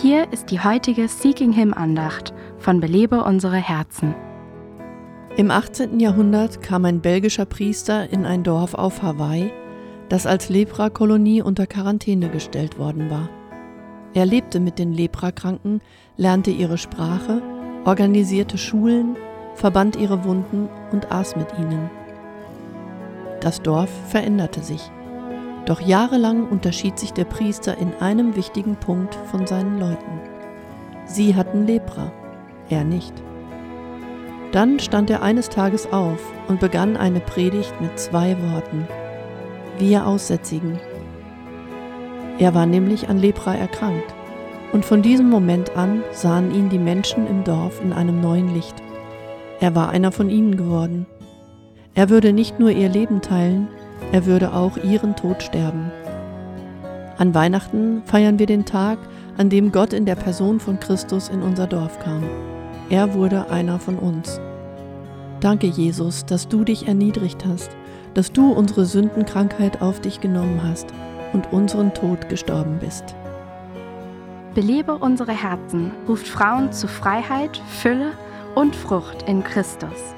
Hier ist die heutige Seeking Him Andacht von Belebe unsere Herzen. Im 18. Jahrhundert kam ein belgischer Priester in ein Dorf auf Hawaii, das als Leprakolonie unter Quarantäne gestellt worden war. Er lebte mit den Leprakranken, lernte ihre Sprache, organisierte Schulen, verband ihre Wunden und aß mit ihnen. Das Dorf veränderte sich. Doch jahrelang unterschied sich der Priester in einem wichtigen Punkt von seinen Leuten. Sie hatten Lepra, er nicht. Dann stand er eines Tages auf und begann eine Predigt mit zwei Worten. Wir Aussätzigen. Er war nämlich an Lepra erkrankt. Und von diesem Moment an sahen ihn die Menschen im Dorf in einem neuen Licht. Er war einer von ihnen geworden. Er würde nicht nur ihr Leben teilen, er würde auch ihren Tod sterben. An Weihnachten feiern wir den Tag, an dem Gott in der Person von Christus in unser Dorf kam. Er wurde einer von uns. Danke, Jesus, dass du dich erniedrigt hast, dass du unsere Sündenkrankheit auf dich genommen hast und unseren Tod gestorben bist. Belebe unsere Herzen ruft Frauen zu Freiheit, Fülle und Frucht in Christus.